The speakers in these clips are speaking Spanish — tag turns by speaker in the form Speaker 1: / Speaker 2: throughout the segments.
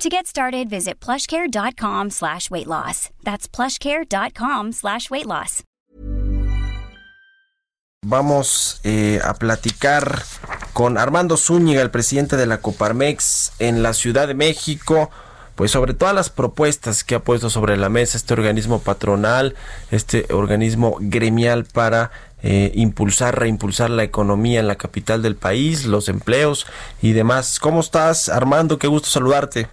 Speaker 1: To get started, visit plushcare.com slash weight loss. That's plushcare.com slash weight loss.
Speaker 2: Vamos eh, a platicar con Armando Zúñiga, el presidente de la Coparmex en la Ciudad de México. Pues sobre todas las propuestas que ha puesto sobre la mesa este organismo patronal, este organismo gremial para eh, impulsar, reimpulsar la economía en la capital del país, los empleos y demás. ¿Cómo estás, Armando? Qué gusto saludarte.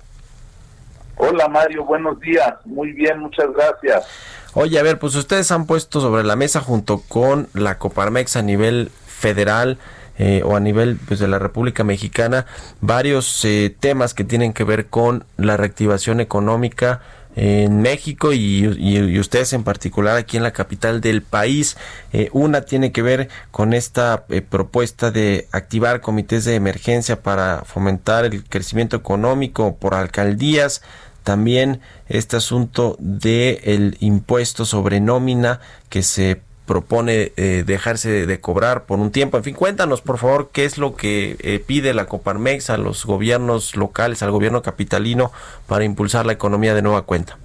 Speaker 3: Hola Mario, buenos días. Muy bien, muchas gracias.
Speaker 2: Oye, a ver, pues ustedes han puesto sobre la mesa junto con la Coparmex a nivel federal eh, o a nivel pues, de la República Mexicana varios eh, temas que tienen que ver con la reactivación económica en México y, ustedes en particular aquí en la capital del país. Eh, una tiene que ver con esta propuesta de activar comités de emergencia para fomentar el crecimiento económico por alcaldías también este asunto de el impuesto sobre nómina que se propone eh, dejarse de, cobrar por un tiempo. En fin, cuéntanos por favor qué es lo que eh, pide la Coparmex a los gobiernos locales, al gobierno capitalino para impulsar la economía de nueva cuenta.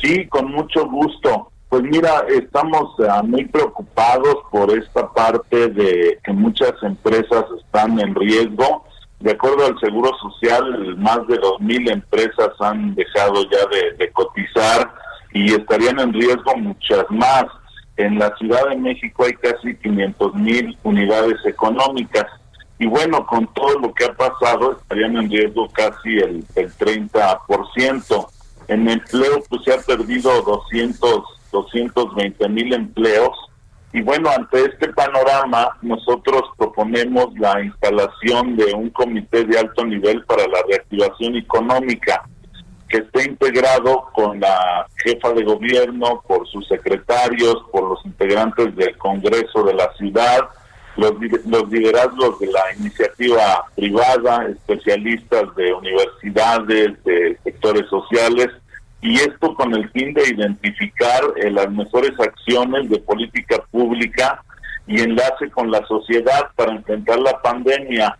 Speaker 3: Sí, con mucho gusto. Pues mira, estamos eh, muy preocupados por esta parte de que muchas empresas están en riesgo de acuerdo al Seguro Social, más de 2.000 empresas han dejado ya de, cotizar y estarían en riesgo muchas más. En la Ciudad de México hay casi 500.000 unidades económicas y bueno, con todo lo que ha pasado estarían en riesgo casi el, el 30%. En empleo pues se ha perdido 200, 220 mil empleos y bueno, ante este panorama, nosotros proponemos la instalación de un comité de alto nivel para la reactivación económica, que esté integrado con la jefa de gobierno, por sus secretarios, por los integrantes del Congreso de la ciudad, los, los liderazgos de la iniciativa privada, especialistas de universidades, de sectores sociales, y esto con el fin de identificar eh, las mejores acciones de política pública y enlace con la sociedad para enfrentar la pandemia.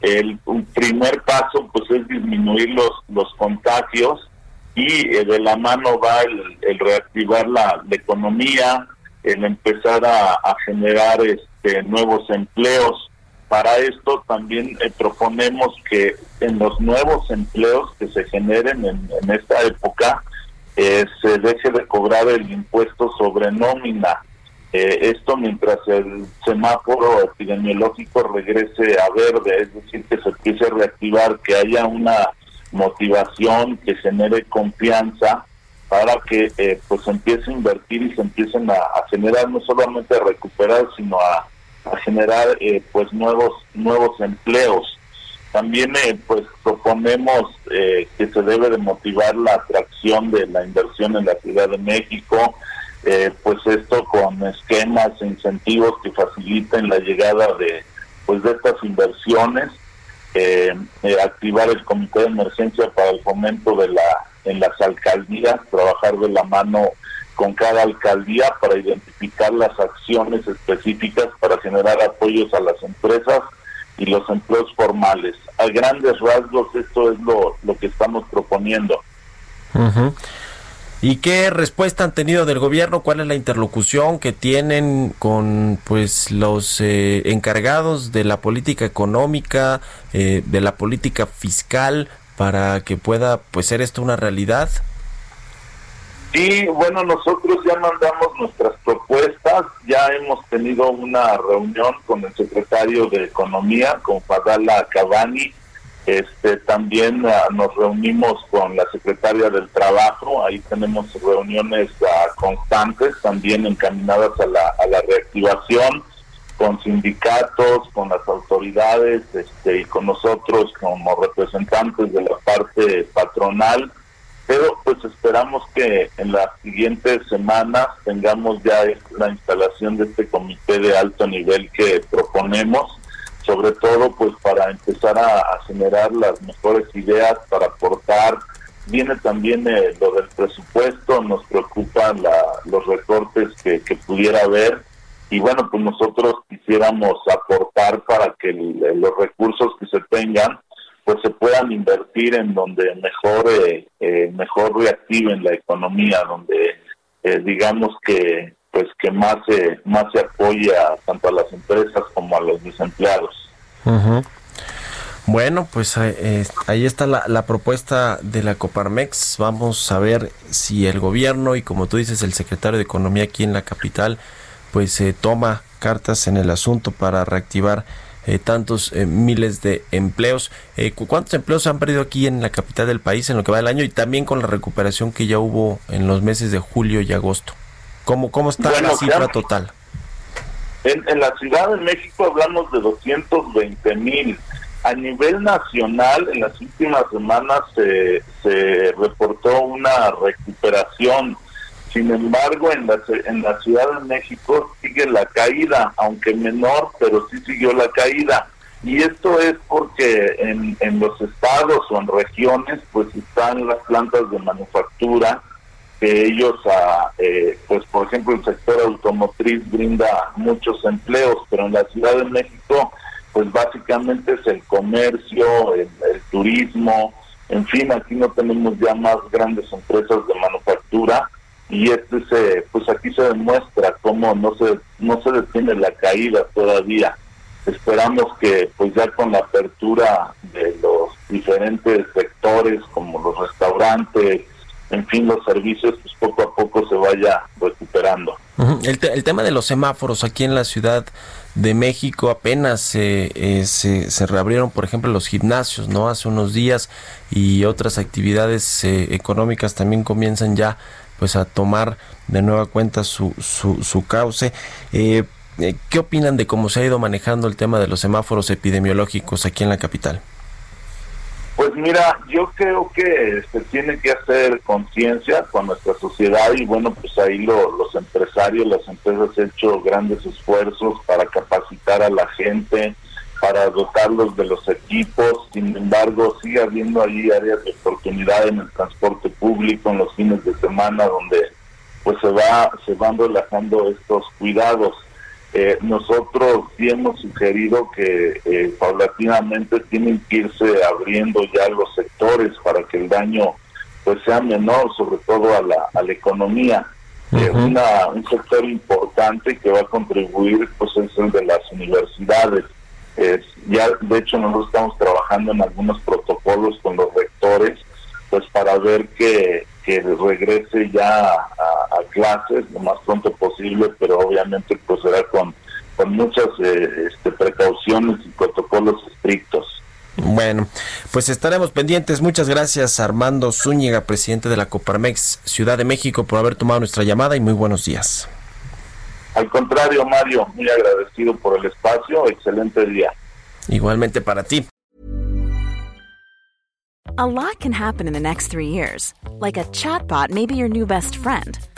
Speaker 3: El primer paso pues es disminuir los, los contagios y eh, de la mano va el, reactivar la, economía, el empezar a, generar este, nuevos empleos. Para esto también eh, proponemos que en los nuevos empleos que se generen en, esta época eh, se deje de cobrar el impuesto sobre nómina. Eh, esto mientras el semáforo epidemiológico regrese a verde, es decir, que se empiece a reactivar, que haya una motivación, que genere confianza para que eh, pues empiece a invertir y se empiecen a generar no solamente a recuperar, sino a a generar eh, pues nuevos nuevos empleos. También eh, pues proponemos eh, que se debe de motivar la atracción de la inversión en la Ciudad de México, pues esto con esquemas e incentivos que faciliten la llegada de pues de estas inversiones, activar el comité de emergencia para el fomento de la en las alcaldías, trabajar de la mano con cada alcaldía para identificar las acciones específicas para generar apoyos a las empresas y los empleos formales. A grandes rasgos esto es lo, lo que estamos proponiendo.
Speaker 2: ¿Y qué respuesta han tenido del gobierno? ¿Cuál es la interlocución que tienen con pues los eh, encargados de la política económica, eh, de la política fiscal para que pueda pues ser esto una realidad?
Speaker 3: Sí, bueno, nosotros ya mandamos nuestras propuestas, ya hemos tenido una reunión con el secretario de Economía, con Fadala Cavani, este, también ah, nos reunimos con la secretaria del Trabajo, ahí tenemos reuniones ah, constantes, también encaminadas a la, a la reactivación, con sindicatos, con las autoridades este, y con nosotros como representantes de la parte patronal pero pues esperamos que en las siguientes semanas tengamos ya la instalación de este comité de alto nivel que proponemos, sobre todo pues para empezar a, generar las mejores ideas para aportar. Viene también eh, lo del presupuesto, nos preocupan los recortes que, pudiera haber y bueno, pues nosotros quisiéramos aportar para que los recursos que se tengan pues se puedan invertir en donde mejor eh, eh, mejor reactiven la economía donde eh, digamos que pues que más se más se apoya tanto a las empresas como a los desempleados
Speaker 2: Bueno, pues ahí está la, la, propuesta de la Coparmex. Vamos a ver si el gobierno y como tú dices el secretario de Economía aquí en la capital pues se toma cartas en el asunto para reactivar eh, tantos eh, miles de empleos. Eh, ¿Cuántos empleos se han perdido aquí en la capital del país en lo que va del año y también con la recuperación que ya hubo en los meses de julio y agosto? ¿Cómo, cómo está la cifra total?
Speaker 3: En, la Ciudad de México hablamos de 220 mil. A nivel nacional, en las últimas semanas se reportó una recuperación sin embargo, en la, en la Ciudad de México sigue la caída, aunque menor, pero sí siguió la caída. Y esto es porque en, en los estados o en regiones, pues están las plantas de manufactura, que ellos, a, eh, pues por ejemplo, el sector automotriz brinda muchos empleos, pero en la Ciudad de México, pues básicamente es el comercio, el turismo, en fin, aquí no tenemos ya más grandes empresas de manufactura y este se, pues aquí se demuestra cómo no se no se detiene la caída todavía. Esperamos que pues ya con la apertura de los diferentes sectores como los restaurantes en fin los servicios pues poco a poco se vaya recuperando
Speaker 2: el, tema de los semáforos aquí en la ciudad de México apenas eh, se, se, reabrieron, por ejemplo, los gimnasios, ¿no? Hace unos días y otras actividades eh, económicas también comienzan ya pues a tomar de nueva cuenta su, su, su cauce. Eh, eh, ¿Qué opinan de cómo se ha ido manejando el tema de los semáforos epidemiológicos aquí en la capital?
Speaker 3: Pues mira, yo creo que se tiene que hacer conciencia con nuestra sociedad y bueno, pues ahí los empresarios, las empresas han hecho grandes esfuerzos para capacitar a la gente, para dotarlos de los equipos. Sin embargo, sigue habiendo ahí áreas de oportunidad en el transporte público, en los fines de semana, donde pues se va se van relajando estos cuidados. Eh, nosotros sí hemos sugerido que eh, paulatinamente tienen que irse abriendo ya los sectores para que el daño pues sea menor, sobre todo a la, a la economía. Eh, una, un sector importante que va a contribuir pues es el de las universidades ya, de hecho, nosotros estamos trabajando en algunos protocolos con los rectores, pues para ver que, que regrese ya clases lo más pronto posible, pero obviamente pues será con, con muchas eh, este, precauciones y protocolos estrictos.
Speaker 2: Bueno, pues estaremos pendientes. Muchas gracias Armando Zúñiga, presidente de la Coparmex Ciudad de México, por haber tomado nuestra llamada y muy buenos días.
Speaker 3: Al contrario, Mario, muy agradecido por el espacio. Excelente día.
Speaker 2: Igualmente para ti.
Speaker 4: A lot can happen in the next three years. Like a chatbot may be your new best friend.